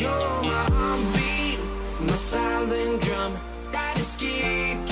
You're my heartbeat, my silent drum that is kicking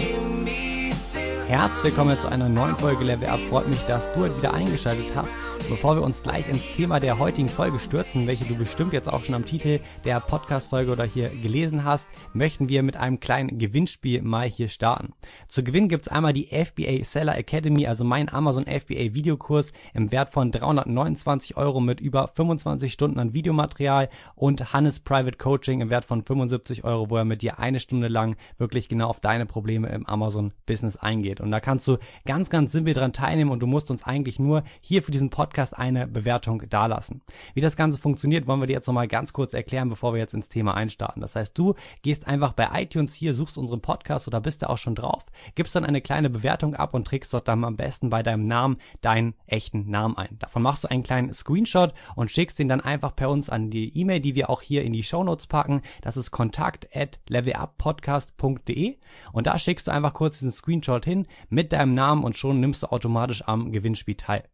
Herzlich willkommen zu einer neuen Folge Level Up. Freut mich, dass du wieder eingeschaltet hast. Bevor wir uns gleich ins Thema der heutigen Folge stürzen, welche du bestimmt jetzt auch schon am Titel der Podcast-Folge oder hier gelesen hast, möchten wir mit einem kleinen Gewinnspiel mal hier starten. Zu gewinnen gibt's einmal die FBA Seller Academy, also mein Amazon FBA Videokurs im Wert von 329 Euro mit über 25 Stunden an Videomaterial und Hannes Private Coaching im Wert von 75 Euro, wo er mit dir eine Stunde lang wirklich genau auf deine Probleme im Amazon Business eingeht. Und da kannst du ganz, ganz simpel dran teilnehmen und du musst uns eigentlich nur hier für diesen Podcast eine Bewertung dalassen. Wie das Ganze funktioniert, wollen wir dir jetzt nochmal ganz kurz erklären, bevor wir jetzt ins Thema einstarten. Das heißt, du gehst einfach bei iTunes hier, suchst unseren Podcast oder bist da auch schon drauf, gibst dann eine kleine Bewertung ab und trägst dort dann am besten bei deinem Namen deinen echten Namen ein. Davon machst du einen kleinen Screenshot und schickst den dann einfach per uns an die E-Mail, die wir auch hier in die Show Notes packen. Das ist kontakt at leveluppodcast.de und da schickst du einfach kurz diesen Screenshot hin mit deinem Namen und schon nimmst du automatisch am Gewinnspiel teil.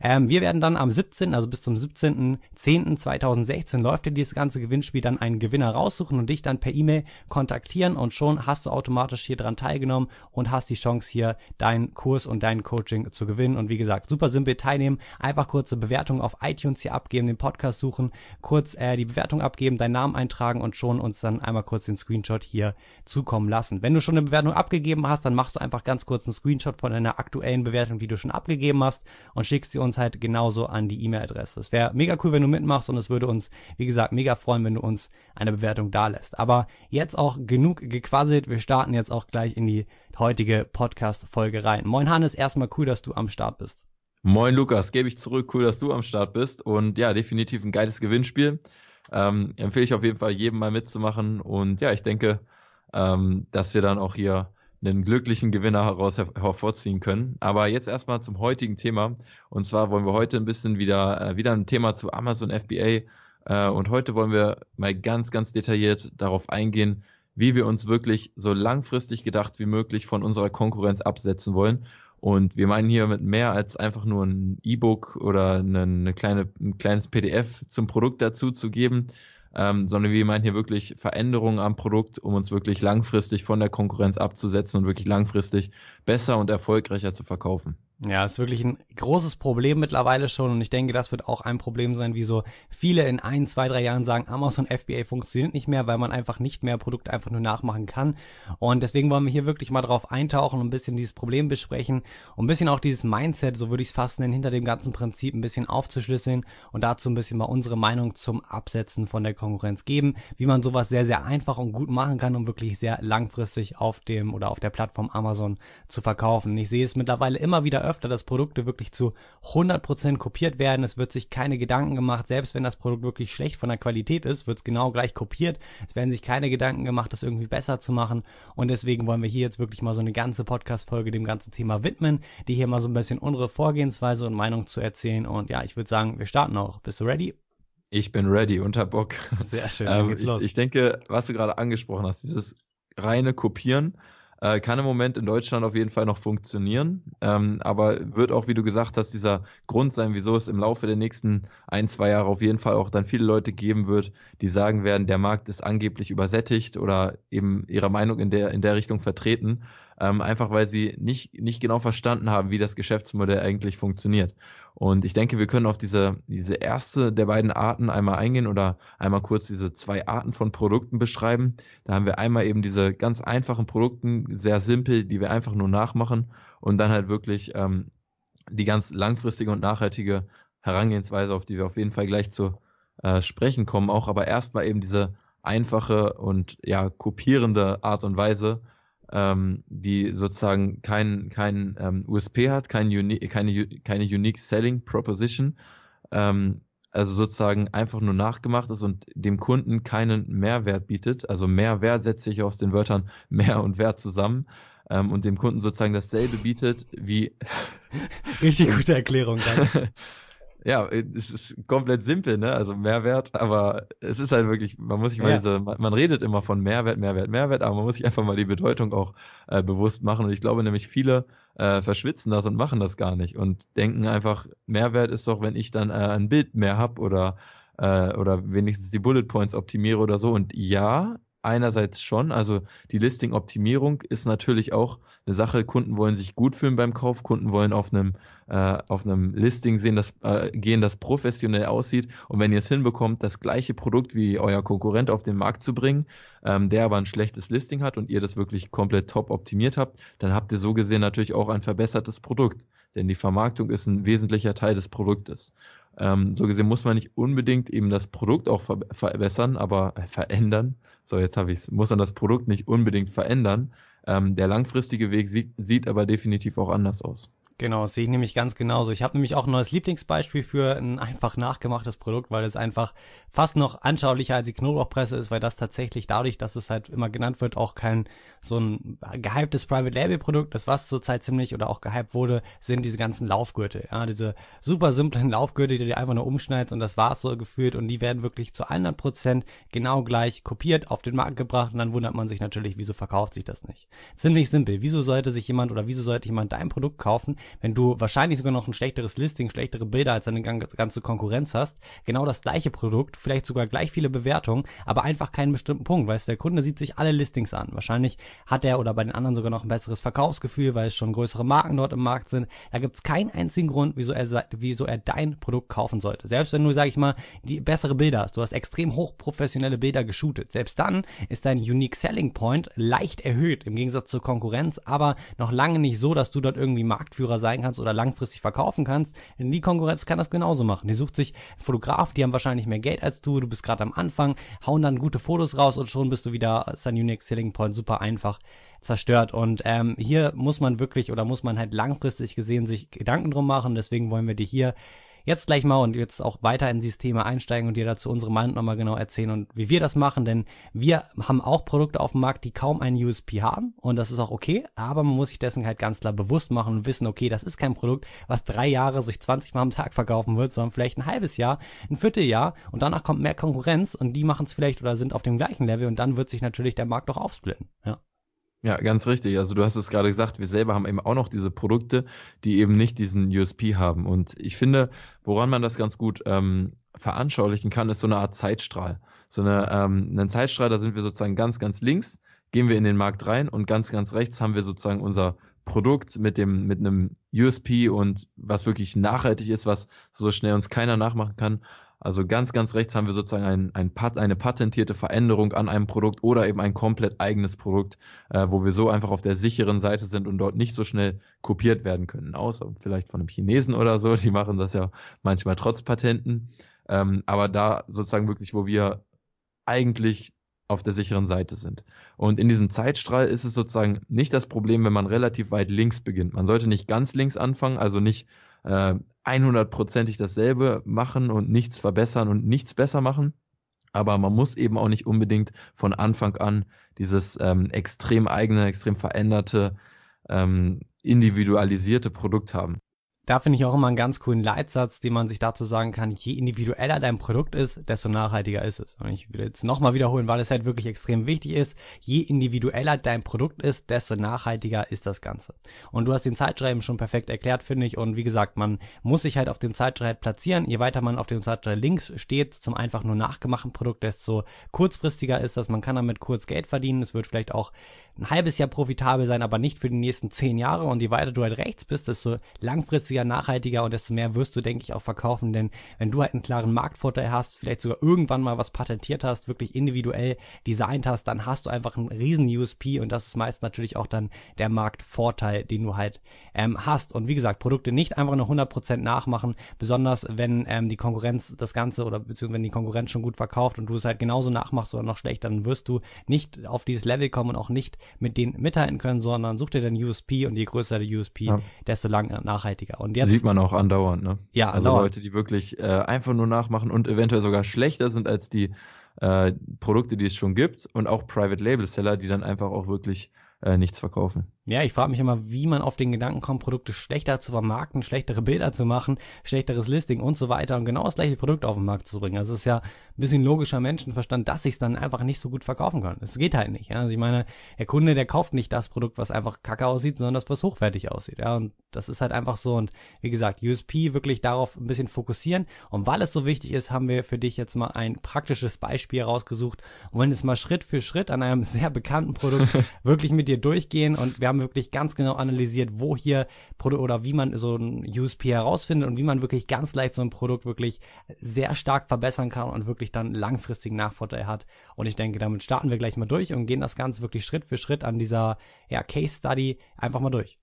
Ähm, wir werden dann am 17., also bis zum 17.10.2016 läuft ja dieses ganze Gewinnspiel, dann einen Gewinner raussuchen und dich dann per E-Mail kontaktieren und schon hast du automatisch hier dran teilgenommen und hast die Chance hier deinen Kurs und dein Coaching zu gewinnen. Und wie gesagt, super simpel teilnehmen, einfach kurze Bewertung auf iTunes hier abgeben, den Podcast suchen, kurz äh, die Bewertung abgeben, deinen Namen eintragen und schon uns dann einmal kurz den Screenshot hier zukommen lassen. Wenn du schon eine Bewertung abgegeben hast, dann machst du einfach ganz kurz einen Screenshot von deiner aktuellen Bewertung, die du schon abgegeben hast und schickst sie uns halt genauso an die E-Mail-Adresse. Es wäre mega cool, wenn du mitmachst und es würde uns, wie gesagt, mega freuen, wenn du uns eine Bewertung da lässt. Aber jetzt auch genug gequasselt. Wir starten jetzt auch gleich in die heutige Podcast-Folge rein. Moin Hannes, erstmal cool, dass du am Start bist. Moin Lukas, gebe ich zurück. Cool, dass du am Start bist. Und ja, definitiv ein geiles Gewinnspiel. Ähm, empfehle ich auf jeden Fall jedem mal mitzumachen. Und ja, ich denke, ähm, dass wir dann auch hier einen glücklichen Gewinner heraus her hervorziehen können. Aber jetzt erstmal zum heutigen Thema. Und zwar wollen wir heute ein bisschen wieder, äh, wieder ein Thema zu Amazon FBA. Äh, und heute wollen wir mal ganz, ganz detailliert darauf eingehen, wie wir uns wirklich so langfristig gedacht wie möglich von unserer Konkurrenz absetzen wollen. Und wir meinen hier mit mehr als einfach nur ein E-Book oder eine, eine kleine, ein kleines PDF zum Produkt dazu zu geben, ähm, sondern wir meinen hier wirklich Veränderungen am Produkt, um uns wirklich langfristig von der Konkurrenz abzusetzen und wirklich langfristig besser und erfolgreicher zu verkaufen. Ja, ist wirklich ein großes Problem mittlerweile schon und ich denke, das wird auch ein Problem sein, wie so viele in ein, zwei, drei Jahren sagen, Amazon FBA funktioniert nicht mehr, weil man einfach nicht mehr Produkte einfach nur nachmachen kann. Und deswegen wollen wir hier wirklich mal drauf eintauchen und ein bisschen dieses Problem besprechen und ein bisschen auch dieses Mindset, so würde ich es fast nennen, hinter dem ganzen Prinzip ein bisschen aufzuschlüsseln und dazu ein bisschen mal unsere Meinung zum Absetzen von der Konkurrenz geben, wie man sowas sehr, sehr einfach und gut machen kann, um wirklich sehr langfristig auf dem oder auf der Plattform Amazon zu verkaufen. Ich sehe es mittlerweile immer wieder öfter, dass Produkte wirklich zu 100% kopiert werden. Es wird sich keine Gedanken gemacht, selbst wenn das Produkt wirklich schlecht von der Qualität ist, wird es genau gleich kopiert. Es werden sich keine Gedanken gemacht, das irgendwie besser zu machen. Und deswegen wollen wir hier jetzt wirklich mal so eine ganze Podcast-Folge dem ganzen Thema widmen, die hier mal so ein bisschen unsere Vorgehensweise und Meinung zu erzählen. Und ja, ich würde sagen, wir starten auch. Bist du ready? Ich bin ready, unter Bock. Sehr schön, ähm, ich, los. ich denke, was du gerade angesprochen hast, dieses reine Kopieren, äh, kann im Moment in Deutschland auf jeden Fall noch funktionieren, ähm, aber wird auch, wie du gesagt hast, dieser Grund sein, wieso es im Laufe der nächsten ein, zwei Jahre auf jeden Fall auch dann viele Leute geben wird, die sagen werden, der Markt ist angeblich übersättigt oder eben ihre Meinung in der, in der Richtung vertreten, ähm, einfach weil sie nicht, nicht genau verstanden haben, wie das Geschäftsmodell eigentlich funktioniert. Und ich denke, wir können auf diese, diese erste der beiden Arten einmal eingehen oder einmal kurz diese zwei Arten von Produkten beschreiben. Da haben wir einmal eben diese ganz einfachen Produkten, sehr simpel, die wir einfach nur nachmachen und dann halt wirklich ähm, die ganz langfristige und nachhaltige Herangehensweise, auf die wir auf jeden Fall gleich zu äh, sprechen kommen, auch aber erstmal eben diese einfache und ja kopierende Art und Weise, ähm, die sozusagen kein, kein ähm, USP hat, kein uni keine, keine Unique Selling Proposition, ähm, also sozusagen einfach nur nachgemacht ist und dem Kunden keinen Mehrwert bietet. Also Mehrwert setzt sich aus den Wörtern mehr und Wert zusammen ähm, und dem Kunden sozusagen dasselbe bietet wie. Richtig gute Erklärung, danke. ja, es ist komplett simpel, ne? Also Mehrwert, aber es ist halt wirklich, man muss sich mal Ja. diese, man, man redet immer von Mehrwert, Mehrwert, Mehrwert, aber man muss sich einfach mal die Bedeutung auch äh, bewusst machen. Und ich glaube nämlich, viele äh, verschwitzen das und machen das gar nicht und denken einfach, Mehrwert ist doch, wenn ich dann äh, ein Bild mehr hab oder äh, oder wenigstens die Bullet Points optimiere oder so. Und ja, einerseits schon. Also die Listing-Optimierung ist natürlich auch eine Sache. Kunden wollen sich gut fühlen beim Kauf. Kunden wollen auf einem äh, auf einem Listing sehen, das äh, gehen, das professionell aussieht. Und wenn ihr es hinbekommt, das gleiche Produkt wie euer Konkurrent auf den Markt zu bringen, ähm, der aber ein schlechtes Listing hat und ihr das wirklich komplett top optimiert habt, dann habt ihr so gesehen natürlich auch ein verbessertes Produkt. Denn die Vermarktung ist ein wesentlicher Teil des Produktes. Ähm, so gesehen muss man nicht unbedingt eben das Produkt auch ver verbessern, aber äh, verändern. So, jetzt habe ich es. Muss man das Produkt nicht unbedingt verändern. Ähm, der langfristige Weg sieht, sieht aber definitiv auch anders aus. Genau, das sehe ich nämlich ganz genauso. Ich habe nämlich auch ein neues Lieblingsbeispiel für ein einfach nachgemachtes Produkt, weil es einfach fast noch anschaulicher als die Knoblauchpresse ist, weil das tatsächlich dadurch, dass es halt immer genannt wird, auch kein so ein gehyptes Private Label Produkt ist, was zurzeit ziemlich oder auch gehypt wurde, sind diese ganzen Laufgürtel. Ja, diese super simplen Laufgürtel, die du einfach nur umschneidest und das war's so gefühlt und die werden wirklich zu 100 Prozent genau gleich kopiert, auf den Markt gebracht und dann wundert man sich natürlich, wieso verkauft sich das nicht. Ziemlich simpel. Wieso sollte sich jemand oder wieso sollte jemand dein Produkt kaufen, wenn du wahrscheinlich sogar noch ein schlechteres Listing, schlechtere Bilder als deine ganze Konkurrenz hast, genau das gleiche Produkt, vielleicht sogar gleich viele Bewertungen, aber einfach keinen bestimmten Punkt, weißt du, der Kunde sieht sich alle Listings an. Wahrscheinlich hat er oder bei den anderen sogar noch ein besseres Verkaufsgefühl, weil es schon größere Marken dort im Markt sind. Da gibt es keinen einzigen Grund, wieso er, wieso er dein Produkt kaufen sollte. Selbst wenn du, sag ich mal, die bessere Bilder hast, du hast extrem hochprofessionelle Bilder geshootet, selbst dann ist dein Unique Selling Point leicht erhöht im Gegensatz zur Konkurrenz, aber noch lange nicht so, dass du dort irgendwie Marktführer sein kannst oder langfristig verkaufen kannst. Die Konkurrenz kann das genauso machen. Die sucht sich Fotograf, die haben wahrscheinlich mehr Geld als du, du bist gerade am Anfang, hauen dann gute Fotos raus und schon bist du wieder, ist Unique Selling Point super einfach zerstört. Und ähm, hier muss man wirklich oder muss man halt langfristig gesehen sich Gedanken drum machen. Deswegen wollen wir dir hier jetzt gleich mal und jetzt auch weiter in dieses Thema einsteigen und dir dazu unsere Meinung nochmal genau erzählen und wie wir das machen, denn wir haben auch Produkte auf dem Markt, die kaum einen USP haben und das ist auch okay, aber man muss sich dessen halt ganz klar bewusst machen und wissen, okay, das ist kein Produkt, was drei Jahre sich 20 Mal am Tag verkaufen wird, sondern vielleicht ein halbes Jahr, ein Vierteljahr und danach kommt mehr Konkurrenz und die machen es vielleicht oder sind auf dem gleichen Level und dann wird sich natürlich der Markt auch aufsplitten, ja. Ja, ganz richtig. Also du hast es gerade gesagt, wir selber haben eben auch noch diese Produkte, die eben nicht diesen USP haben. Und ich finde, woran man das ganz gut ähm, veranschaulichen kann, ist so eine Art Zeitstrahl. So eine, ähm, einen Zeitstrahl, da sind wir sozusagen ganz, ganz links, gehen wir in den Markt rein und ganz, ganz rechts haben wir sozusagen unser Produkt mit dem, mit einem USP und was wirklich nachhaltig ist, was so schnell uns keiner nachmachen kann. Also ganz, ganz rechts haben wir sozusagen ein, ein Pat eine patentierte Veränderung an einem Produkt oder eben ein komplett eigenes Produkt, äh, wo wir so einfach auf der sicheren Seite sind und dort nicht so schnell kopiert werden können. Außer vielleicht von einem Chinesen oder so, die machen das ja manchmal trotz Patenten. Ähm, aber da sozusagen wirklich, wo wir eigentlich auf der sicheren Seite sind. Und in diesem Zeitstrahl ist es sozusagen nicht das Problem, wenn man relativ weit links beginnt. Man sollte nicht ganz links anfangen, also nicht äh, 100%ig dasselbe machen und nichts verbessern und nichts besser machen. Aber man muss eben auch nicht unbedingt von Anfang an dieses ähm, extrem eigene, extrem veränderte, ähm, individualisierte Produkt haben. Da finde ich auch immer einen ganz coolen Leitsatz, den man sich dazu sagen kann, je individueller dein Produkt ist, desto nachhaltiger ist es. Und ich will jetzt nochmal wiederholen, weil es halt wirklich extrem wichtig ist, je individueller dein Produkt ist, desto nachhaltiger ist das Ganze. Und du hast den Zeitschreiben schon perfekt erklärt, finde ich. Und wie gesagt, man muss sich halt auf dem Zeitstrahl platzieren. Je weiter man auf dem Zeitstrahl links steht, zum einfach nur nachgemachten Produkt, desto kurzfristiger ist das. Man kann damit kurz Geld verdienen. Es wird vielleicht auch ein halbes Jahr profitabel sein, aber nicht für die nächsten zehn Jahre. Und je weiter du halt rechts bist, desto langfristiger, nachhaltiger und desto mehr wirst du, denke ich, auch verkaufen. Denn wenn du halt einen klaren Marktvorteil hast, vielleicht sogar irgendwann mal was patentiert hast, wirklich individuell designt hast, dann hast du einfach einen riesen USP und das ist meist natürlich auch dann der Marktvorteil, den du halt ähm, hast. Und wie gesagt, Produkte nicht einfach nur 100% nachmachen, besonders wenn ähm, die Konkurrenz das Ganze oder beziehungsweise wenn die Konkurrenz schon gut verkauft und du es halt genauso nachmachst oder noch schlechter, dann wirst du nicht auf dieses Level kommen und auch nicht mit denen mithalten können, sondern such dir den USP und je größer der USP, ja. desto lang nachhaltiger. Und jetzt sieht man auch andauernd, ne? Ja, also andauernd. Leute, die wirklich äh, einfach nur nachmachen und eventuell sogar schlechter sind als die äh, Produkte, die es schon gibt und auch Private Label Seller, die dann einfach auch wirklich äh, nichts verkaufen. Ja, ich frage mich immer, wie man auf den Gedanken kommt, Produkte schlechter zu vermarkten, schlechtere Bilder zu machen, schlechteres Listing und so weiter und genau das gleiche Produkt auf den Markt zu bringen. Also es ist ja ein bisschen logischer Menschenverstand, dass sich dann einfach nicht so gut verkaufen kann. Es geht halt nicht. Ja? Also ich meine, der Kunde, der kauft nicht das Produkt, was einfach kacke aussieht, sondern das, was hochwertig aussieht. Ja, und das ist halt einfach so. Und wie gesagt, USP wirklich darauf ein bisschen fokussieren. Und weil es so wichtig ist, haben wir für dich jetzt mal ein praktisches Beispiel rausgesucht und wollen jetzt mal Schritt für Schritt an einem sehr bekannten Produkt wirklich mit dir durchgehen. Und wir haben wirklich ganz genau analysiert, wo hier Produkt oder wie man so ein USP herausfindet und wie man wirklich ganz leicht so ein Produkt wirklich sehr stark verbessern kann und wirklich dann langfristigen Nachvorteil hat. Und ich denke, damit starten wir gleich mal durch und gehen das Ganze wirklich Schritt für Schritt an dieser ja, Case Study einfach mal durch.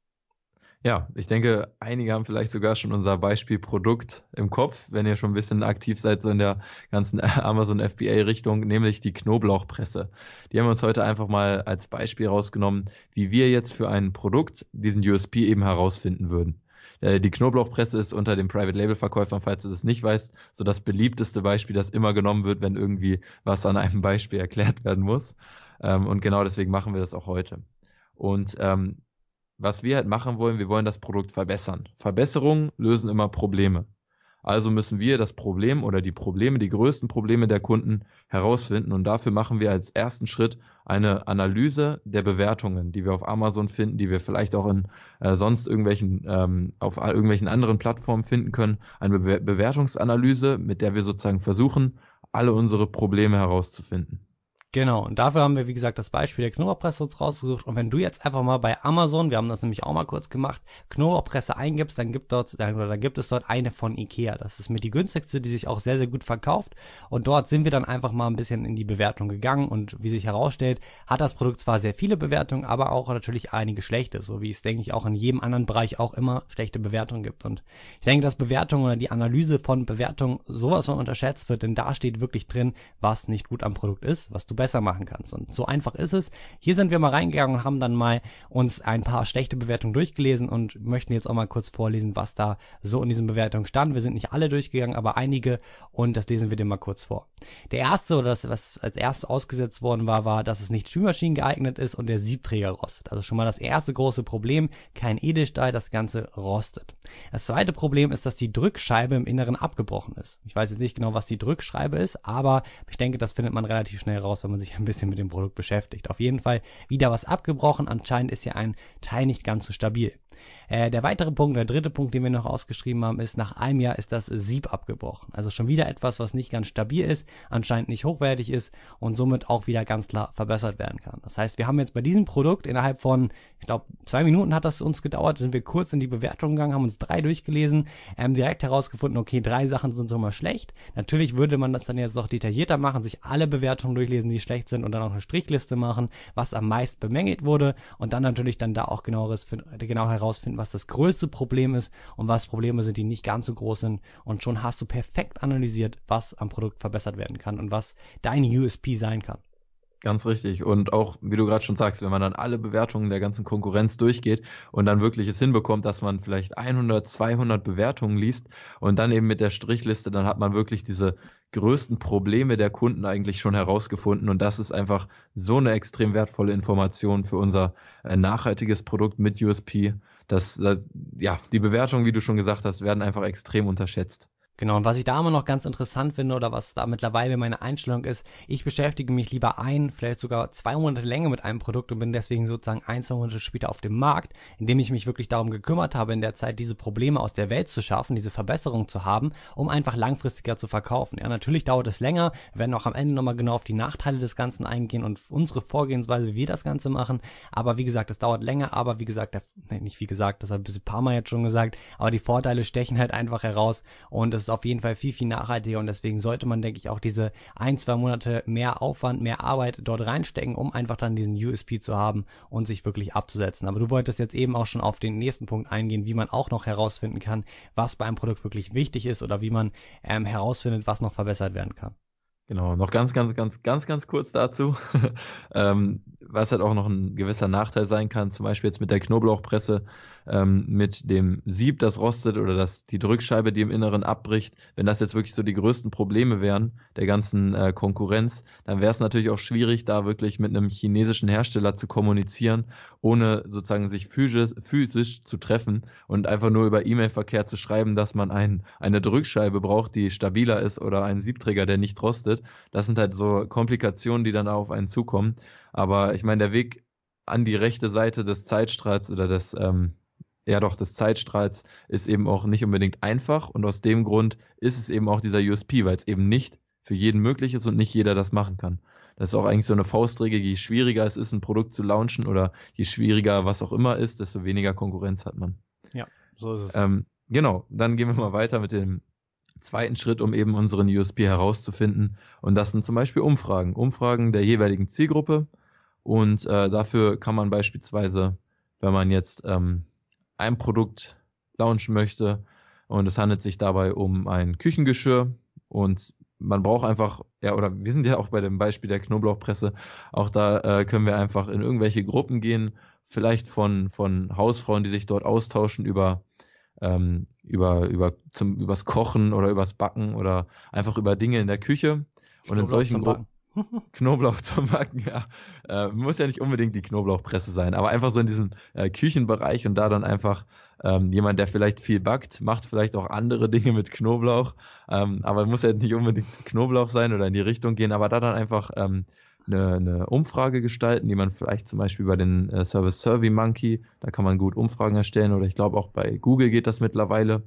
Ja, ich denke, einige haben vielleicht sogar schon unser Beispiel Produkt im Kopf, wenn ihr schon ein bisschen aktiv seid, so in der ganzen Amazon FBA-Richtung, nämlich die Knoblauchpresse. Die haben wir uns heute einfach mal als Beispiel rausgenommen, wie wir jetzt für ein Produkt diesen USP eben herausfinden würden. Äh, die Knoblauchpresse ist unter den Private Label Verkäufern, falls du das nicht weißt, so das beliebteste Beispiel, das immer genommen wird, wenn irgendwie was an einem Beispiel erklärt werden muss. Ähm, und genau deswegen machen wir das auch heute. Und ähm, was wir halt machen wollen, wir wollen das Produkt verbessern. Verbesserungen lösen immer Probleme. Also müssen wir das Problem oder die Probleme, die größten Probleme der Kunden herausfinden. Und dafür machen wir als ersten Schritt eine Analyse der Bewertungen, die wir auf Amazon finden, die wir vielleicht auch in äh, sonst irgendwelchen, ähm, auf irgendwelchen anderen Plattformen finden können. Eine Be Bewertungsanalyse, mit der wir sozusagen versuchen, alle unsere Probleme herauszufinden. Genau, und dafür haben wir, wie gesagt, das Beispiel der Knoblauchpresse uns rausgesucht. Und wenn du jetzt einfach mal bei Amazon, wir haben das nämlich auch mal kurz gemacht, Knoblauchpresse eingibst, dann gibt dort, dann, dann gibt es dort eine von Ikea. Das ist mit die günstigste, die sich auch sehr, sehr gut verkauft. Und dort sind wir dann einfach mal ein bisschen in die Bewertung gegangen. Und wie sich herausstellt, hat das Produkt zwar sehr viele Bewertungen, aber auch natürlich einige schlechte. So wie es, denke ich, auch in jedem anderen Bereich auch immer schlechte Bewertungen gibt. Und ich denke, dass Bewertung oder die Analyse von Bewertungen sowas von unterschätzt wird, denn da steht wirklich drin, was nicht gut am Produkt ist, was du besser machen kannst. Und so einfach ist es. Hier sind wir mal reingegangen und haben dann mal uns ein paar schlechte Bewertungen durchgelesen und möchten jetzt auch mal kurz vorlesen, was da so in diesen Bewertungen stand. Wir sind nicht alle durchgegangen, aber einige und das lesen wir dir mal kurz vor. Der erste oder das, was als erstes ausgesetzt worden war, war, dass es nicht Spülmaschinen geeignet ist und der Siebträger rostet. Also schon mal das erste große Problem, kein Edelstahl, das Ganze rostet. Das zweite Problem ist, dass die Drückscheibe im Inneren abgebrochen ist. Ich weiß jetzt nicht genau, was die Drückscheibe ist, aber ich denke, das findet man relativ schnell raus, wenn man sich ein bisschen mit dem Produkt beschäftigt. Auf jeden Fall wieder was abgebrochen. Anscheinend ist hier ein Teil nicht ganz so stabil. Äh, der weitere Punkt, der dritte Punkt, den wir noch ausgeschrieben haben, ist, nach einem Jahr ist das Sieb abgebrochen. Also schon wieder etwas, was nicht ganz stabil ist, anscheinend nicht hochwertig ist und somit auch wieder ganz klar verbessert werden kann. Das heißt, wir haben jetzt bei diesem Produkt innerhalb von, ich glaube, zwei Minuten hat das uns gedauert, sind wir kurz in die Bewertung gegangen, haben uns drei durchgelesen, ähm, direkt herausgefunden, okay, drei Sachen sind schon mal schlecht. Natürlich würde man das dann jetzt noch detaillierter machen, sich alle Bewertungen durchlesen, die schlecht sind und dann auch eine Strichliste machen, was am meisten bemängelt wurde und dann natürlich dann da auch genaueres, genau herausfinden, was das größte Problem ist und was Probleme sind, die nicht ganz so groß sind und schon hast du perfekt analysiert, was am Produkt verbessert werden kann und was dein USP sein kann. Ganz richtig. Und auch, wie du gerade schon sagst, wenn man dann alle Bewertungen der ganzen Konkurrenz durchgeht und dann wirklich es hinbekommt, dass man vielleicht 100, 200 Bewertungen liest und dann eben mit der Strichliste, dann hat man wirklich diese größten Probleme der Kunden eigentlich schon herausgefunden. Und das ist einfach so eine extrem wertvolle Information für unser äh, nachhaltiges Produkt mit USP. Dass, ja, die Bewertungen, wie du schon gesagt hast, werden einfach extrem unterschätzt. Genau, und was ich da immer noch ganz interessant finde oder was da mittlerweile meine Einstellung ist, ich beschäftige mich lieber ein, vielleicht sogar zwei Monate länger mit einem Produkt und bin deswegen sozusagen ein, zwei Monate später auf dem Markt, indem ich mich wirklich darum gekümmert habe, in der Zeit diese Probleme aus der Welt zu schaffen, diese Verbesserung zu haben, um einfach langfristiger zu verkaufen. Ja, natürlich dauert es länger, wir werden auch am Ende nochmal genau auf die Nachteile des Ganzen eingehen und unsere Vorgehensweise, wie wir das Ganze machen, aber wie gesagt, es dauert länger, aber wie gesagt, der, nicht wie gesagt, das habe ich ein paar Mal jetzt schon gesagt, aber die Vorteile stechen halt einfach heraus und es ist auf jeden Fall viel, viel nachhaltiger und deswegen sollte man, denke ich, auch diese ein, zwei Monate mehr Aufwand, mehr Arbeit dort reinstecken, um einfach dann diesen USP zu haben und sich wirklich abzusetzen. Aber du wolltest jetzt eben auch schon auf den nächsten Punkt eingehen, wie man auch noch herausfinden kann, was bei einem Produkt wirklich wichtig ist oder wie man ähm, herausfindet, was noch verbessert werden kann. Genau, noch ganz, ganz, ganz, ganz, ganz kurz dazu. ähm, was halt auch noch ein gewisser Nachteil sein kann, zum Beispiel jetzt mit der Knoblauchpresse, ähm, mit dem Sieb, das rostet oder das, die Drückscheibe, die im Inneren abbricht, wenn das jetzt wirklich so die größten Probleme wären der ganzen äh, Konkurrenz, dann wäre es natürlich auch schwierig, da wirklich mit einem chinesischen Hersteller zu kommunizieren, ohne sozusagen sich physisch, physisch zu treffen und einfach nur über E-Mail-Verkehr zu schreiben, dass man ein, eine Drückscheibe braucht, die stabiler ist oder einen Siebträger, der nicht rostet. Das sind halt so Komplikationen, die dann auf einen zukommen. Aber ich meine, der Weg an die rechte Seite des Zeitstrahls oder des, ähm, ja doch, des Zeitstrahls ist eben auch nicht unbedingt einfach und aus dem Grund ist es eben auch dieser USP, weil es eben nicht für jeden möglich ist und nicht jeder das machen kann. Das ist auch eigentlich so eine Faustregel, je schwieriger es ist, ein Produkt zu launchen oder je schwieriger was auch immer ist, desto weniger Konkurrenz hat man. Ja, so ist es. Ähm, genau, dann gehen wir mal weiter mit dem zweiten Schritt, um eben unseren USP herauszufinden. Und das sind zum Beispiel Umfragen. Umfragen der jeweiligen Zielgruppe. Und äh, dafür kann man beispielsweise, wenn man jetzt ähm, ein Produkt launchen möchte und es handelt sich dabei um ein Küchengeschirr und man braucht einfach, ja, oder wir sind ja auch bei dem Beispiel der Knoblauchpresse, auch da äh, können wir einfach in irgendwelche Gruppen gehen, vielleicht von, von Hausfrauen, die sich dort austauschen über, ähm, über, über zum, übers Kochen oder übers Backen oder einfach über Dinge in der Küche. Und in solchen Gruppen. Knoblauch zum Backen, ja. Äh, muss ja nicht unbedingt die Knoblauchpresse sein, aber einfach so in diesem äh, Küchenbereich und da dann einfach ähm, jemand, der vielleicht viel backt, macht vielleicht auch andere Dinge mit Knoblauch, ähm, aber muss ja nicht unbedingt Knoblauch sein oder in die Richtung gehen, aber da dann einfach ähm, eine, eine Umfrage gestalten, die man vielleicht zum Beispiel bei den äh, Service Survey Monkey, da kann man gut Umfragen erstellen oder ich glaube auch bei Google geht das mittlerweile.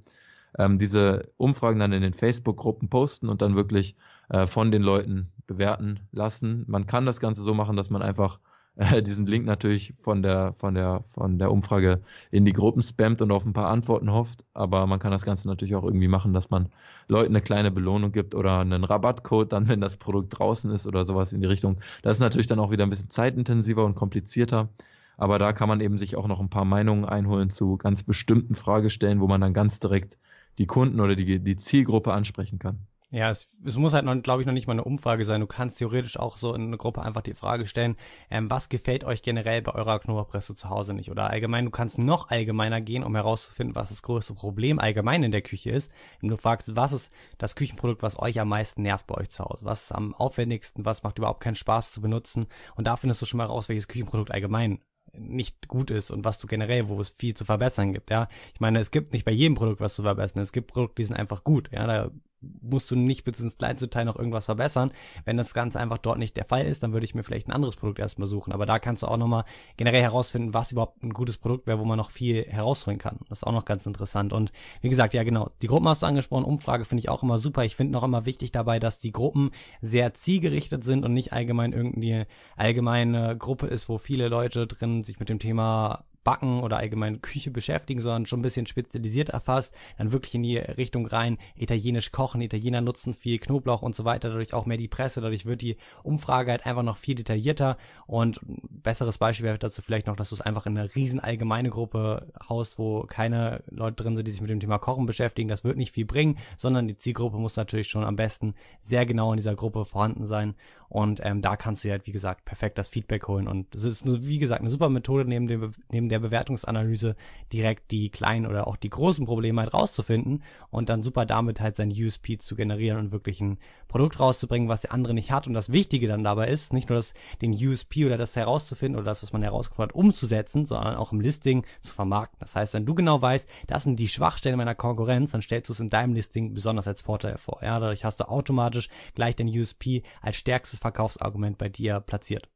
Ähm, diese Umfragen dann in den Facebook-Gruppen posten und dann wirklich äh, von den Leuten bewerten lassen. Man kann das Ganze so machen, dass man einfach äh, diesen Link natürlich von der, von der, von der Umfrage in die Gruppen spammt und auf ein paar Antworten hofft. Aber man kann das Ganze natürlich auch irgendwie machen, dass man Leuten eine kleine Belohnung gibt oder einen Rabattcode dann, wenn das Produkt draußen ist oder sowas in die Richtung. Das ist natürlich dann auch wieder ein bisschen zeitintensiver und komplizierter. Aber da kann man eben sich auch noch ein paar Meinungen einholen zu ganz bestimmten Fragestellen, wo man dann ganz direkt die Kunden oder die, die Zielgruppe ansprechen kann. Ja, es, es muss halt glaube ich, noch nicht mal eine Umfrage sein. Du kannst theoretisch auch so in eine Gruppe einfach die Frage stellen, ähm, was gefällt euch generell bei eurer Knoblauchpresse zu Hause nicht? Oder allgemein, du kannst noch allgemeiner gehen, um herauszufinden, was das größte Problem allgemein in der Küche ist. Wenn du fragst, was ist das Küchenprodukt, was euch am meisten nervt bei euch zu Hause? Was ist am aufwendigsten? Was macht überhaupt keinen Spaß zu benutzen? Und da findest du schon mal raus, welches Küchenprodukt allgemein nicht gut ist und was du generell, wo es viel zu verbessern gibt, ja. Ich meine, es gibt nicht bei jedem Produkt was zu verbessern. Es gibt Produkte, die sind einfach gut, ja. Da musst du nicht bis ins kleinste Teil noch irgendwas verbessern. Wenn das Ganze einfach dort nicht der Fall ist, dann würde ich mir vielleicht ein anderes Produkt erstmal suchen. Aber da kannst du auch nochmal generell herausfinden, was überhaupt ein gutes Produkt wäre, wo man noch viel herausholen kann. Das ist auch noch ganz interessant. Und wie gesagt, ja genau, die Gruppen hast du angesprochen, Umfrage finde ich auch immer super. Ich finde noch immer wichtig dabei, dass die Gruppen sehr zielgerichtet sind und nicht allgemein irgendeine allgemeine Gruppe ist, wo viele Leute drin sich mit dem Thema Backen oder allgemein Küche beschäftigen, sondern schon ein bisschen spezialisiert erfasst, dann wirklich in die Richtung rein, italienisch kochen, Italiener nutzen viel Knoblauch und so weiter, dadurch auch mehr die Presse, dadurch wird die Umfrage halt einfach noch viel detaillierter. Und ein besseres Beispiel wäre dazu vielleicht noch, dass du es einfach in eine riesen allgemeine Gruppe haust, wo keine Leute drin sind, die sich mit dem Thema Kochen beschäftigen, das wird nicht viel bringen, sondern die Zielgruppe muss natürlich schon am besten sehr genau in dieser Gruppe vorhanden sein. Und ähm, da kannst du ja, halt, wie gesagt, perfekt das Feedback holen. Und es ist, wie gesagt, eine super Methode, neben, dem, neben der Bewertungsanalyse direkt die kleinen oder auch die großen Probleme halt rauszufinden und dann super damit halt sein USP zu generieren und wirklich ein Produkt rauszubringen, was der andere nicht hat. Und das Wichtige dann dabei ist, nicht nur das, den USP oder das herauszufinden oder das, was man herausgefunden hat, umzusetzen, sondern auch im Listing zu vermarkten. Das heißt, wenn du genau weißt, das sind die Schwachstellen meiner Konkurrenz, dann stellst du es in deinem Listing besonders als Vorteil hervor. Ja, dadurch hast du automatisch gleich den USP als stärkstes Verkaufsargument bei dir platziert.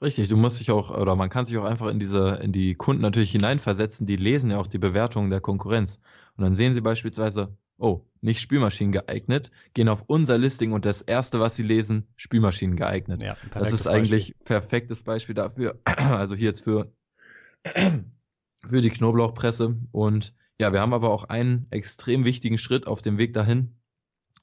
Richtig, du musst dich auch, oder man kann sich auch einfach in diese, in die Kunden natürlich hineinversetzen, die lesen ja auch die Bewertungen der Konkurrenz. Und dann sehen sie beispielsweise, oh, nicht Spülmaschinen geeignet, gehen auf unser Listing und das erste, was sie lesen, Spülmaschinen geeignet. Ja, das ist eigentlich Beispiel. perfektes Beispiel dafür. Also hier jetzt für, für die Knoblauchpresse. Und ja, wir haben aber auch einen extrem wichtigen Schritt auf dem Weg dahin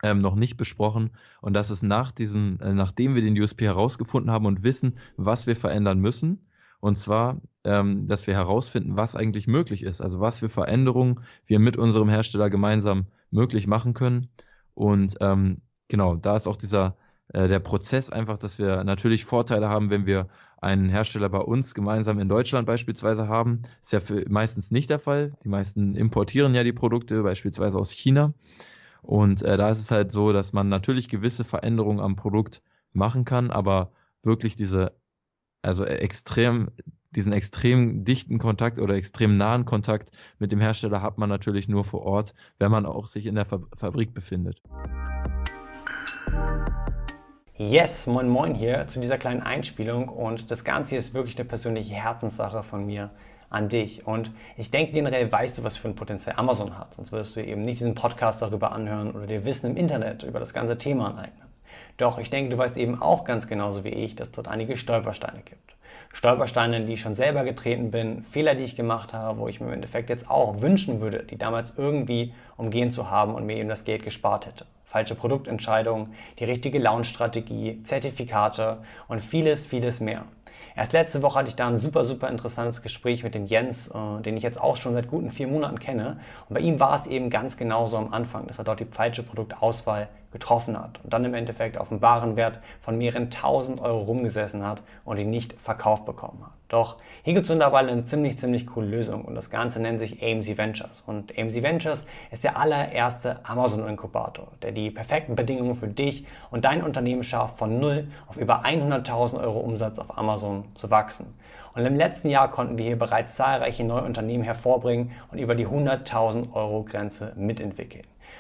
ähm, noch nicht besprochen. Und das ist nach diesem, äh, nachdem wir den USP herausgefunden haben und wissen, was wir verändern müssen. Und zwar, ähm, dass wir herausfinden, was eigentlich möglich ist. Also was für Veränderungen wir mit unserem Hersteller gemeinsam möglich machen können. Und ähm, genau, da ist auch dieser äh, der Prozess einfach, dass wir natürlich Vorteile haben, wenn wir einen Hersteller bei uns gemeinsam in Deutschland beispielsweise haben. Ist ja für meistens nicht der Fall. Die meisten importieren ja die Produkte beispielsweise aus China. Und äh, da ist es halt so, dass man natürlich gewisse Veränderungen am Produkt machen kann, aber wirklich diese, also extrem, diesen extrem dichten Kontakt oder extrem nahen Kontakt mit dem Hersteller hat man natürlich nur vor Ort, wenn man auch sich in der Fabrik befindet. Yes, moin moin hier zu dieser kleinen Einspielung und das Ganze ist wirklich eine persönliche Herzenssache von mir an dich und ich denke generell weißt du, was für ein Potenzial Amazon hat, sonst würdest du eben nicht diesen Podcast darüber anhören oder dir Wissen im Internet über das ganze Thema aneignen. Doch ich denke, du weißt eben auch ganz genauso wie ich, dass dort einige Stolpersteine gibt. Stolpersteine, die ich schon selber getreten bin, Fehler, die ich gemacht habe, wo ich mir im Endeffekt jetzt auch wünschen würde, die damals irgendwie umgehen zu haben und mir eben das Geld gespart hätte falsche Produktentscheidungen, die richtige Launch-Strategie, Zertifikate und vieles, vieles mehr. Erst letzte Woche hatte ich da ein super, super interessantes Gespräch mit dem Jens, äh, den ich jetzt auch schon seit guten vier Monaten kenne. Und bei ihm war es eben ganz genauso am Anfang, dass er dort die falsche Produktauswahl getroffen hat und dann im Endeffekt auf einen Warenwert von mehreren tausend Euro rumgesessen hat und ihn nicht verkauft bekommen hat. Doch hier gibt es mittlerweile eine ziemlich, ziemlich coole Lösung und das Ganze nennt sich AMC Ventures. Und AMC Ventures ist der allererste Amazon-Inkubator, der die perfekten Bedingungen für dich und dein Unternehmen schafft, von null auf über 100.000 Euro Umsatz auf Amazon zu wachsen. Und im letzten Jahr konnten wir hier bereits zahlreiche neue Unternehmen hervorbringen und über die 100.000 Euro Grenze mitentwickeln.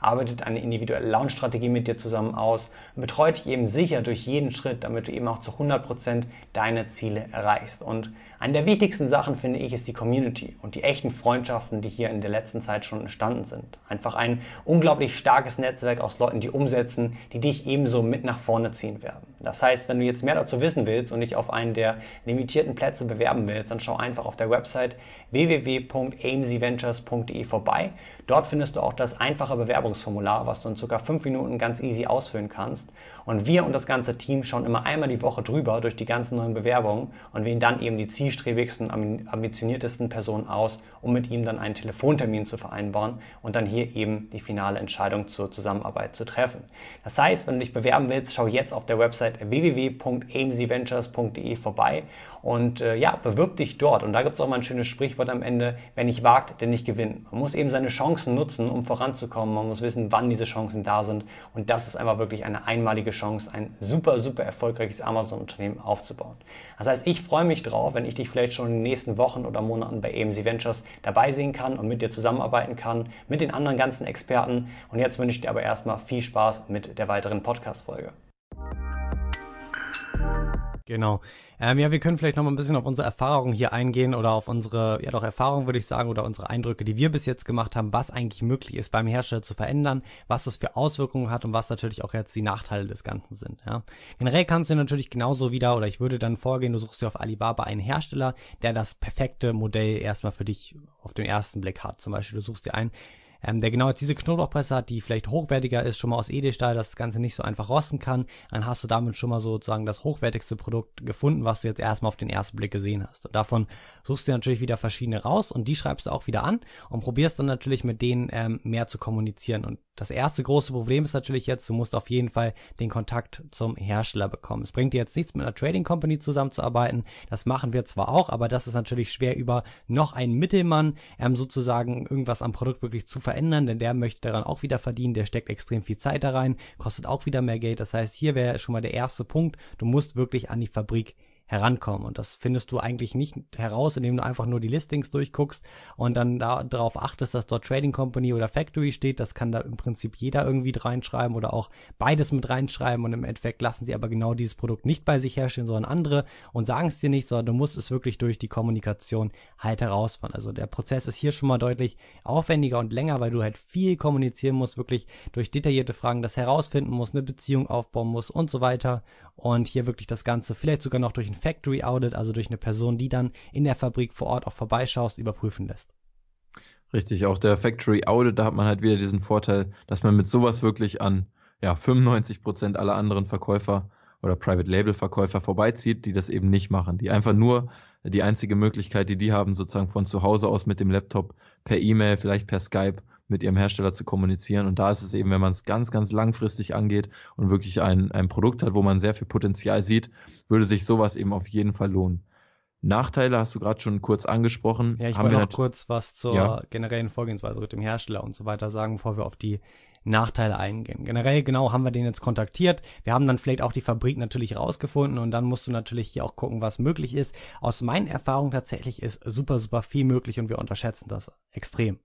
arbeitet eine individuelle Launch-Strategie mit dir zusammen aus und betreut dich eben sicher durch jeden Schritt, damit du eben auch zu 100% deine Ziele erreichst. Und eine der wichtigsten Sachen, finde ich, ist die Community und die echten Freundschaften, die hier in der letzten Zeit schon entstanden sind. Einfach ein unglaublich starkes Netzwerk aus Leuten, die umsetzen, die dich ebenso mit nach vorne ziehen werden. Das heißt, wenn du jetzt mehr dazu wissen willst und dich auf einen der limitierten Plätze bewerben willst, dann schau einfach auf der Website www.amcventures.de vorbei. Dort findest du auch das einfache Bewerbungsformular, was du in ca. 5 Minuten ganz easy ausfüllen kannst. Und wir und das ganze Team schauen immer einmal die Woche drüber durch die ganzen neuen Bewerbungen und wählen dann eben die zielstrebigsten, ambitioniertesten Personen aus, um mit ihm dann einen Telefontermin zu vereinbaren und dann hier eben die finale Entscheidung zur Zusammenarbeit zu treffen. Das heißt, wenn du dich bewerben willst, schau jetzt auf der Website www.amcventures.de vorbei und äh, ja, bewirb dich dort. Und da gibt es auch mal ein schönes Sprichwort am Ende, wer nicht wagt, der nicht gewinnt. Man muss eben seine Chancen nutzen, um voranzukommen. Man muss wissen, wann diese Chancen da sind. Und das ist einfach wirklich eine einmalige Chance, ein super, super erfolgreiches Amazon-Unternehmen aufzubauen. Das heißt, ich freue mich drauf, wenn ich dich vielleicht schon in den nächsten Wochen oder Monaten bei AMC Ventures dabei sehen kann und mit dir zusammenarbeiten kann, mit den anderen ganzen Experten. Und jetzt wünsche ich dir aber erstmal viel Spaß mit der weiteren Podcast-Folge. Genau. Ähm, ja, wir können vielleicht noch mal ein bisschen auf unsere Erfahrungen hier eingehen oder auf unsere, ja doch Erfahrungen würde ich sagen, oder unsere Eindrücke, die wir bis jetzt gemacht haben, was eigentlich möglich ist beim Hersteller zu verändern, was das für Auswirkungen hat und was natürlich auch jetzt die Nachteile des Ganzen sind. Ja. Generell kannst du natürlich genauso wieder, oder ich würde dann vorgehen, du suchst dir auf Alibaba einen Hersteller, der das perfekte Modell erstmal für dich auf den ersten Blick hat. Zum Beispiel, du suchst dir einen, ähm, der genau jetzt diese Knoblauchpresse hat, die vielleicht hochwertiger ist, schon mal aus Edelstahl, dass das Ganze nicht so einfach rosten kann, dann hast du damit schon mal sozusagen das hochwertigste Produkt gefunden, was du jetzt erstmal auf den ersten Blick gesehen hast. Und davon suchst du natürlich wieder verschiedene raus und die schreibst du auch wieder an und probierst dann natürlich mit denen ähm, mehr zu kommunizieren. Und das erste große Problem ist natürlich jetzt, du musst auf jeden Fall den Kontakt zum Hersteller bekommen. Es bringt dir jetzt nichts, mit einer Trading Company zusammenzuarbeiten. Das machen wir zwar auch, aber das ist natürlich schwer über noch einen Mittelmann ähm, sozusagen irgendwas am Produkt wirklich zu verändern, denn der möchte daran auch wieder verdienen. Der steckt extrem viel Zeit da rein, kostet auch wieder mehr Geld. Das heißt, hier wäre schon mal der erste Punkt. Du musst wirklich an die Fabrik herankommen. Und das findest du eigentlich nicht heraus, indem du einfach nur die Listings durchguckst und dann da, darauf achtest, dass dort Trading Company oder Factory steht. Das kann da im Prinzip jeder irgendwie reinschreiben oder auch beides mit reinschreiben. Und im Endeffekt lassen sie aber genau dieses Produkt nicht bei sich herstellen, sondern andere und sagen es dir nicht, sondern du musst es wirklich durch die Kommunikation halt herausfinden. Also der Prozess ist hier schon mal deutlich aufwendiger und länger, weil du halt viel kommunizieren musst, wirklich durch detaillierte Fragen das herausfinden musst, eine Beziehung aufbauen musst und so weiter. Und hier wirklich das Ganze vielleicht sogar noch durch ein Factory Audit, also durch eine Person, die dann in der Fabrik vor Ort auch vorbeischaust, überprüfen lässt. Richtig, auch der Factory Audit, da hat man halt wieder diesen Vorteil, dass man mit sowas wirklich an ja, 95 Prozent aller anderen Verkäufer oder Private Label Verkäufer vorbeizieht, die das eben nicht machen, die einfach nur die einzige Möglichkeit, die die haben, sozusagen von zu Hause aus mit dem Laptop per E-Mail, vielleicht per Skype mit ihrem Hersteller zu kommunizieren. Und da ist es eben, wenn man es ganz, ganz langfristig angeht und wirklich ein, ein Produkt hat, wo man sehr viel Potenzial sieht, würde sich sowas eben auf jeden Fall lohnen. Nachteile hast du gerade schon kurz angesprochen. Ja, ich wollte noch kurz was zur ja. generellen Vorgehensweise mit dem Hersteller und so weiter sagen, bevor wir auf die Nachteile eingehen. Generell genau haben wir den jetzt kontaktiert. Wir haben dann vielleicht auch die Fabrik natürlich rausgefunden und dann musst du natürlich hier auch gucken, was möglich ist. Aus meinen Erfahrungen tatsächlich ist super, super viel möglich und wir unterschätzen das extrem.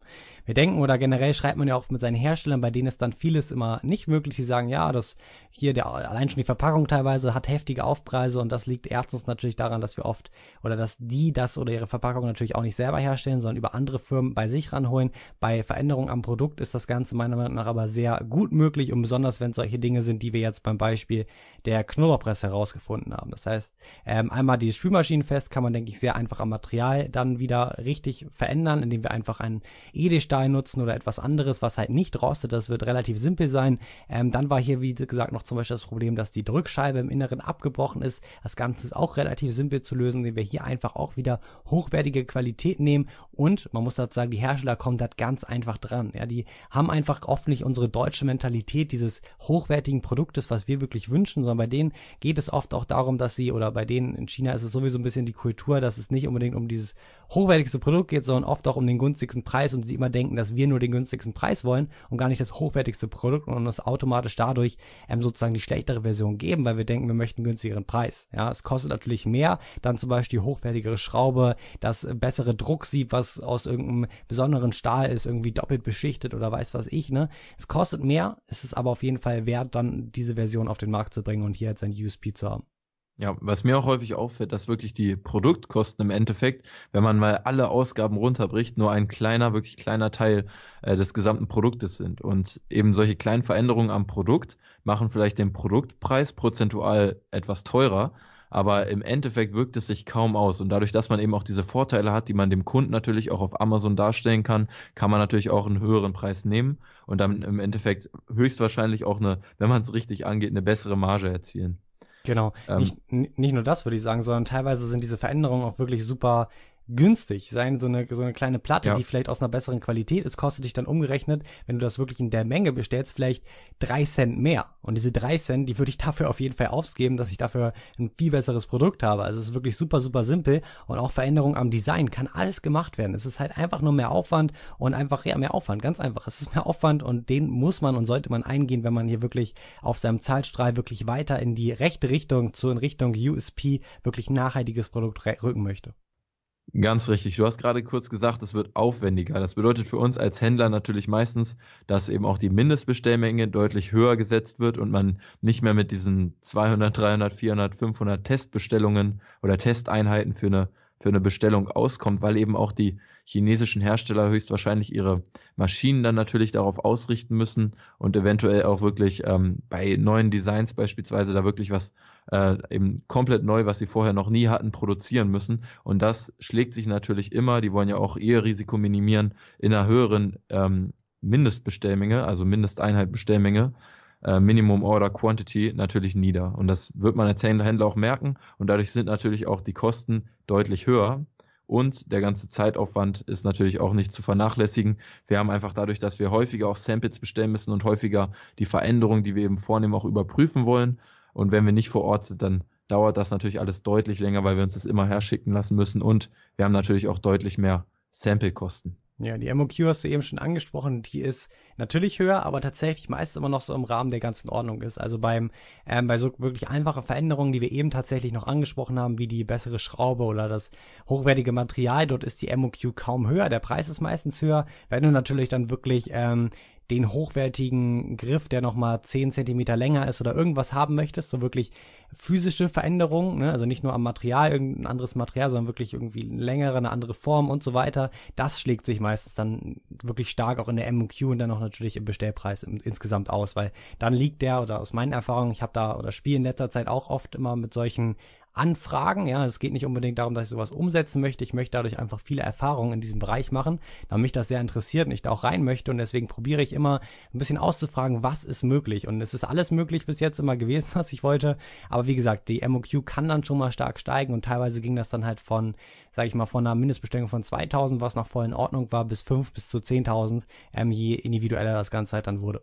Wir denken oder generell schreibt man ja auch mit seinen Herstellern, bei denen ist dann vieles immer nicht möglich. Die sagen, ja, das hier der allein schon die Verpackung teilweise hat heftige Aufpreise und das liegt erstens natürlich daran, dass wir oft oder dass die das oder ihre Verpackung natürlich auch nicht selber herstellen, sondern über andere Firmen bei sich ranholen. Bei Veränderungen am Produkt ist das Ganze meiner Meinung nach aber sehr gut möglich und besonders wenn solche Dinge sind, die wir jetzt beim Beispiel der Knoblauchpresse herausgefunden haben. Das heißt, ähm, einmal die Spülmaschinenfest kann man, denke ich, sehr einfach am Material dann wieder richtig verändern, indem wir einfach einen Edelstahl nutzen oder etwas anderes, was halt nicht rostet. Das wird relativ simpel sein. Ähm, dann war hier, wie gesagt, noch zum Beispiel das Problem, dass die Drückscheibe im Inneren abgebrochen ist. Das Ganze ist auch relativ simpel zu lösen, indem wir hier einfach auch wieder hochwertige Qualität nehmen und man muss dazu sagen, die Hersteller kommen da ganz einfach dran. Ja, die haben einfach oft nicht unsere deutsche Mentalität dieses hochwertigen Produktes, was wir wirklich wünschen, sondern bei denen geht es oft auch darum, dass sie, oder bei denen in China ist es sowieso ein bisschen die Kultur, dass es nicht unbedingt um dieses hochwertigste Produkt geht, sondern oft auch um den günstigsten Preis und sie immer denken, dass wir nur den günstigsten Preis wollen und gar nicht das hochwertigste Produkt und uns automatisch dadurch ähm, sozusagen die schlechtere Version geben, weil wir denken, wir möchten günstigeren Preis. Ja, es kostet natürlich mehr, dann zum Beispiel die hochwertigere Schraube, das bessere Drucksieb, was aus irgendeinem besonderen Stahl ist, irgendwie doppelt beschichtet oder weiß was ich, ne? Es kostet mehr, es ist aber auf jeden Fall wert, dann diese Version auf den Markt zu bringen und hier jetzt ein USP zu haben. Ja, was mir auch häufig auffällt, dass wirklich die Produktkosten im Endeffekt, wenn man mal alle Ausgaben runterbricht, nur ein kleiner, wirklich kleiner Teil äh, des gesamten Produktes sind. Und eben solche kleinen Veränderungen am Produkt machen vielleicht den Produktpreis prozentual etwas teurer, aber im Endeffekt wirkt es sich kaum aus. Und dadurch, dass man eben auch diese Vorteile hat, die man dem Kunden natürlich auch auf Amazon darstellen kann, kann man natürlich auch einen höheren Preis nehmen und dann im Endeffekt höchstwahrscheinlich auch eine, wenn man es richtig angeht, eine bessere Marge erzielen. Genau. Ähm, nicht, nicht nur das würde ich sagen, sondern teilweise sind diese Veränderungen auch wirklich super günstig sein. So eine, so eine kleine Platte, ja. die vielleicht aus einer besseren Qualität ist, kostet dich dann umgerechnet, wenn du das wirklich in der Menge bestellst, vielleicht drei Cent mehr. Und diese drei Cent, die würde ich dafür auf jeden Fall ausgeben, dass ich dafür ein viel besseres Produkt habe. Also es ist wirklich super, super simpel und auch Veränderung am Design kann alles gemacht werden. Es ist halt einfach nur mehr Aufwand und einfach, ja, mehr Aufwand, ganz einfach. Es ist mehr Aufwand und den muss man und sollte man eingehen, wenn man hier wirklich auf seinem Zahlstrahl wirklich weiter in die rechte Richtung, zu in Richtung USP, wirklich nachhaltiges Produkt rücken möchte. Ganz richtig. Du hast gerade kurz gesagt, es wird aufwendiger. Das bedeutet für uns als Händler natürlich meistens, dass eben auch die Mindestbestellmenge deutlich höher gesetzt wird und man nicht mehr mit diesen 200, 300, 400, 500 Testbestellungen oder Testeinheiten für eine für eine Bestellung auskommt, weil eben auch die chinesischen Hersteller höchstwahrscheinlich ihre Maschinen dann natürlich darauf ausrichten müssen und eventuell auch wirklich ähm, bei neuen Designs beispielsweise da wirklich was äh, eben komplett neu, was sie vorher noch nie hatten, produzieren müssen. Und das schlägt sich natürlich immer, die wollen ja auch ihr Risiko minimieren, in einer höheren ähm, Mindestbestellmenge, also Mindesteinheit Bestellmenge äh, Minimum Order Quantity natürlich nieder. Und das wird man als Händler auch merken. Und dadurch sind natürlich auch die Kosten deutlich höher. Und der ganze Zeitaufwand ist natürlich auch nicht zu vernachlässigen. Wir haben einfach dadurch, dass wir häufiger auch Samples bestellen müssen und häufiger die Veränderungen, die wir eben vornehmen, auch überprüfen wollen. Und wenn wir nicht vor Ort sind, dann dauert das natürlich alles deutlich länger, weil wir uns das immer herschicken lassen müssen. Und wir haben natürlich auch deutlich mehr Sample-Kosten. Ja, die MOQ hast du eben schon angesprochen, die ist natürlich höher, aber tatsächlich meist immer noch so im Rahmen, der ganz in Ordnung ist. Also beim, ähm, bei so wirklich einfachen Veränderungen, die wir eben tatsächlich noch angesprochen haben, wie die bessere Schraube oder das hochwertige Material, dort ist die MOQ kaum höher, der Preis ist meistens höher. Wenn du natürlich dann wirklich ähm, den hochwertigen Griff, der nochmal 10 Zentimeter länger ist oder irgendwas haben möchtest, so wirklich physische Veränderungen, ne? also nicht nur am Material, irgendein anderes Material, sondern wirklich irgendwie längere, eine andere Form und so weiter, das schlägt sich meistens dann wirklich stark auch in der MQ und dann auch natürlich im Bestellpreis im, insgesamt aus, weil dann liegt der, oder aus meinen Erfahrungen, ich habe da oder spiele in letzter Zeit auch oft immer mit solchen Anfragen. Ja, es geht nicht unbedingt darum, dass ich sowas umsetzen möchte. Ich möchte dadurch einfach viele Erfahrungen in diesem Bereich machen, da mich das sehr interessiert und ich da auch rein möchte. Und deswegen probiere ich immer ein bisschen auszufragen, was ist möglich. Und es ist alles möglich bis jetzt immer gewesen, was ich wollte. Aber wie gesagt, die MOQ kann dann schon mal stark steigen und teilweise ging das dann halt von, sage ich mal, von einer Mindestbestellung von 2000, was noch voll in Ordnung war, bis 5 bis zu 10.000, ähm, je individueller das Ganze halt dann wurde.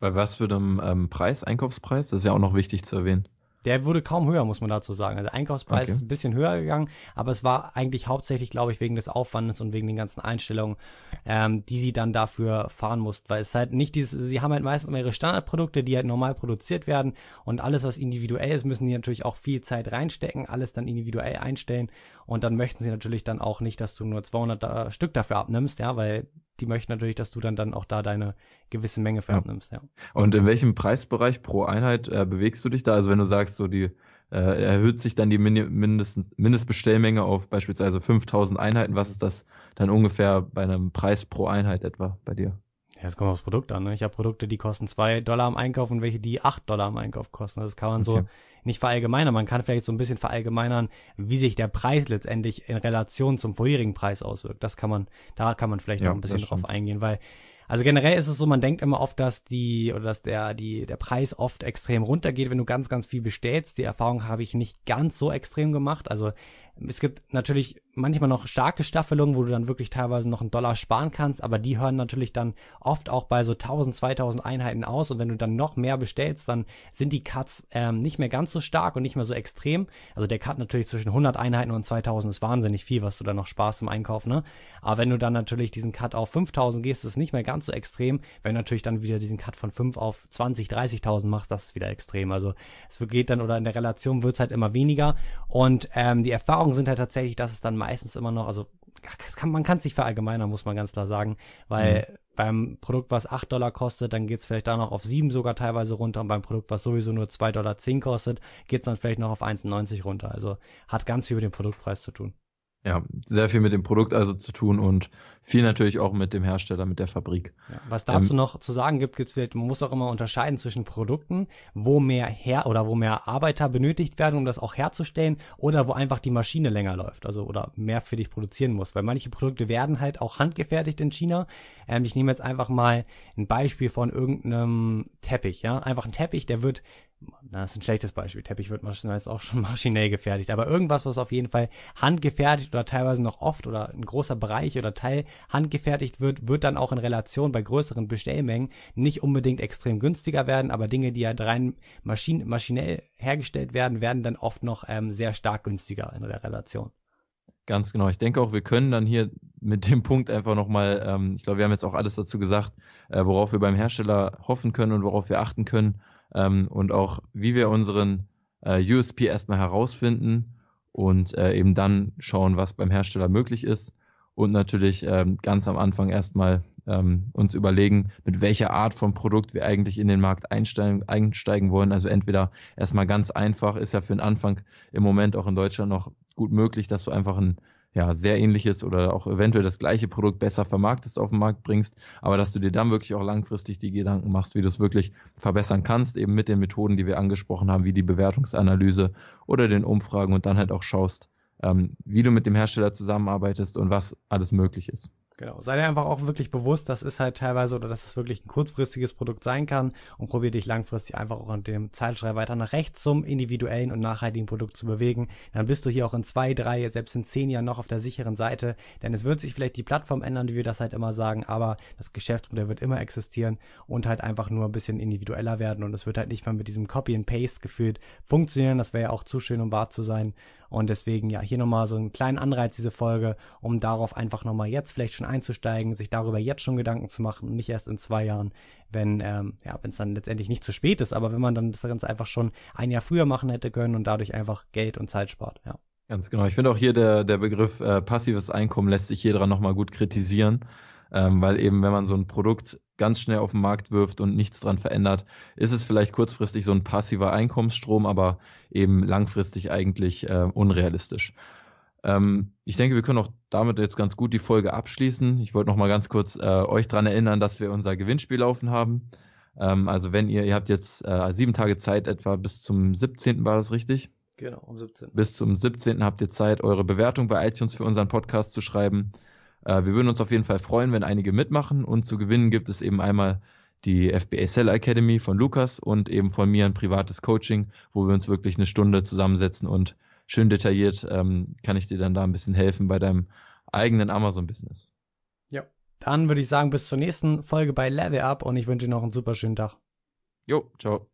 Bei was für einem ähm, Preis, Einkaufspreis? Das ist ja auch noch wichtig zu erwähnen. Der wurde kaum höher, muss man dazu sagen. Also der Einkaufspreis okay. ist ein bisschen höher gegangen, aber es war eigentlich hauptsächlich, glaube ich, wegen des Aufwandes und wegen den ganzen Einstellungen, ähm, die sie dann dafür fahren mussten. Weil es halt nicht dieses, sie haben halt meistens immer ihre Standardprodukte, die halt normal produziert werden und alles, was individuell ist, müssen die natürlich auch viel Zeit reinstecken, alles dann individuell einstellen und dann möchten sie natürlich dann auch nicht, dass du nur 200 da, Stück dafür abnimmst, ja, weil die möchten natürlich, dass du dann, dann auch da deine gewisse Menge für ja. abnimmst, ja. Und in welchem Preisbereich pro Einheit äh, bewegst du dich da? Also wenn du sagst, so die äh, erhöht sich dann die Min mindestens, Mindestbestellmenge auf beispielsweise 5000 Einheiten, was ist das dann ungefähr bei einem Preis pro Einheit etwa bei dir? Ja, es kommt aufs Produkt an. Ne? Ich habe Produkte, die kosten zwei Dollar am Einkauf und welche, die acht Dollar am Einkauf kosten. Das kann man okay. so nicht verallgemeinern. Man kann vielleicht so ein bisschen verallgemeinern, wie sich der Preis letztendlich in Relation zum vorherigen Preis auswirkt. Das kann man, da kann man vielleicht ja, noch ein bisschen drauf eingehen, weil also generell ist es so, man denkt immer oft, dass die oder dass der die der Preis oft extrem runtergeht, wenn du ganz ganz viel bestellst. Die Erfahrung habe ich nicht ganz so extrem gemacht. Also es gibt natürlich manchmal noch starke Staffelungen, wo du dann wirklich teilweise noch einen Dollar sparen kannst, aber die hören natürlich dann oft auch bei so 1000, 2000 Einheiten aus und wenn du dann noch mehr bestellst, dann sind die Cuts ähm, nicht mehr ganz so stark und nicht mehr so extrem. Also der Cut natürlich zwischen 100 Einheiten und 2000 ist wahnsinnig viel, was du dann noch sparst im Einkauf, ne? Aber wenn du dann natürlich diesen Cut auf 5000 gehst, ist es nicht mehr ganz so extrem. Wenn du natürlich dann wieder diesen Cut von 5 auf 20, 30.000 machst, das ist wieder extrem. Also es geht dann oder in der Relation wird's halt immer weniger und ähm, die Erfahrung Erfahrungen sind halt tatsächlich, dass es dann meistens immer noch, also kann, man kann es nicht verallgemeinern, muss man ganz klar sagen, weil mhm. beim Produkt, was 8 Dollar kostet, dann geht es vielleicht da noch auf 7 sogar teilweise runter und beim Produkt, was sowieso nur 2,10 Dollar kostet, geht es dann vielleicht noch auf 1,90 runter. Also hat ganz viel mit dem Produktpreis zu tun. Ja, sehr viel mit dem Produkt also zu tun und viel natürlich auch mit dem Hersteller, mit der Fabrik. Ja, was dazu ähm, noch zu sagen gibt, gibt's vielleicht, man muss auch immer unterscheiden zwischen Produkten, wo mehr her oder wo mehr Arbeiter benötigt werden, um das auch herzustellen, oder wo einfach die Maschine länger läuft, also oder mehr für dich produzieren muss. Weil manche Produkte werden halt auch handgefertigt in China. Ähm, ich nehme jetzt einfach mal ein Beispiel von irgendeinem Teppich, ja, einfach ein Teppich, der wird das ist ein schlechtes Beispiel. Teppich wird meist auch schon maschinell gefertigt. Aber irgendwas, was auf jeden Fall handgefertigt oder teilweise noch oft oder ein großer Bereich oder Teil handgefertigt wird, wird dann auch in Relation bei größeren Bestellmengen nicht unbedingt extrem günstiger werden. Aber Dinge, die halt rein maschin maschinell hergestellt werden, werden dann oft noch ähm, sehr stark günstiger in der Relation. Ganz genau. Ich denke auch, wir können dann hier mit dem Punkt einfach nochmal, ähm, ich glaube, wir haben jetzt auch alles dazu gesagt, äh, worauf wir beim Hersteller hoffen können und worauf wir achten können ähm, und auch wie wir unseren äh, USP erstmal herausfinden und äh, eben dann schauen, was beim Hersteller möglich ist und natürlich ähm, ganz am Anfang erstmal ähm, uns überlegen, mit welcher Art von Produkt wir eigentlich in den Markt einsteigen, einsteigen wollen. Also entweder erstmal ganz einfach, ist ja für den Anfang im Moment auch in Deutschland noch gut möglich, dass du einfach ein ja, sehr ähnliches oder auch eventuell das gleiche Produkt besser vermarktest, auf den Markt bringst, aber dass du dir dann wirklich auch langfristig die Gedanken machst, wie du es wirklich verbessern kannst, eben mit den Methoden, die wir angesprochen haben, wie die Bewertungsanalyse oder den Umfragen und dann halt auch schaust, ähm, wie du mit dem Hersteller zusammenarbeitest und was alles möglich ist. Genau. Sei dir einfach auch wirklich bewusst, das ist halt teilweise oder dass es wirklich ein kurzfristiges Produkt sein kann und probier dich langfristig einfach auch an dem Zeitschrei weiter nach rechts zum individuellen und nachhaltigen Produkt zu bewegen. Dann bist du hier auch in zwei, drei, selbst in zehn Jahren noch auf der sicheren Seite, denn es wird sich vielleicht die Plattform ändern, wie wir das halt immer sagen, aber das Geschäftsmodell wird immer existieren und halt einfach nur ein bisschen individueller werden und es wird halt nicht mal mit diesem Copy and Paste gefühlt funktionieren. Das wäre ja auch zu schön, um wahr zu sein. Und deswegen ja hier nochmal so einen kleinen Anreiz, diese Folge, um darauf einfach nochmal jetzt vielleicht schon einzusteigen, sich darüber jetzt schon Gedanken zu machen und nicht erst in zwei Jahren, wenn ähm, ja, wenn es dann letztendlich nicht zu spät ist, aber wenn man dann das Ganze einfach schon ein Jahr früher machen hätte können und dadurch einfach Geld und Zeit spart, ja. Ganz genau. Ich finde auch hier der, der Begriff äh, passives Einkommen lässt sich hier dran nochmal gut kritisieren, ähm, weil eben, wenn man so ein Produkt ganz schnell auf den Markt wirft und nichts dran verändert, ist es vielleicht kurzfristig so ein passiver Einkommensstrom, aber eben langfristig eigentlich äh, unrealistisch. Ähm, ich denke, wir können auch damit jetzt ganz gut die Folge abschließen. Ich wollte noch mal ganz kurz äh, euch dran erinnern, dass wir unser Gewinnspiel laufen haben. Ähm, also wenn ihr, ihr habt jetzt äh, sieben Tage Zeit etwa bis zum 17. war das richtig? Genau, um 17. Bis zum 17. habt ihr Zeit, eure Bewertung bei iTunes für unseren Podcast zu schreiben. Äh, wir würden uns auf jeden Fall freuen, wenn einige mitmachen. Und zu gewinnen gibt es eben einmal die FBA Seller Academy von Lukas und eben von mir ein privates Coaching, wo wir uns wirklich eine Stunde zusammensetzen und schön detailliert ähm, kann ich dir dann da ein bisschen helfen bei deinem eigenen Amazon-Business. Ja. Dann würde ich sagen, bis zur nächsten Folge bei Level Up und ich wünsche dir noch einen super schönen Tag. Jo, ciao.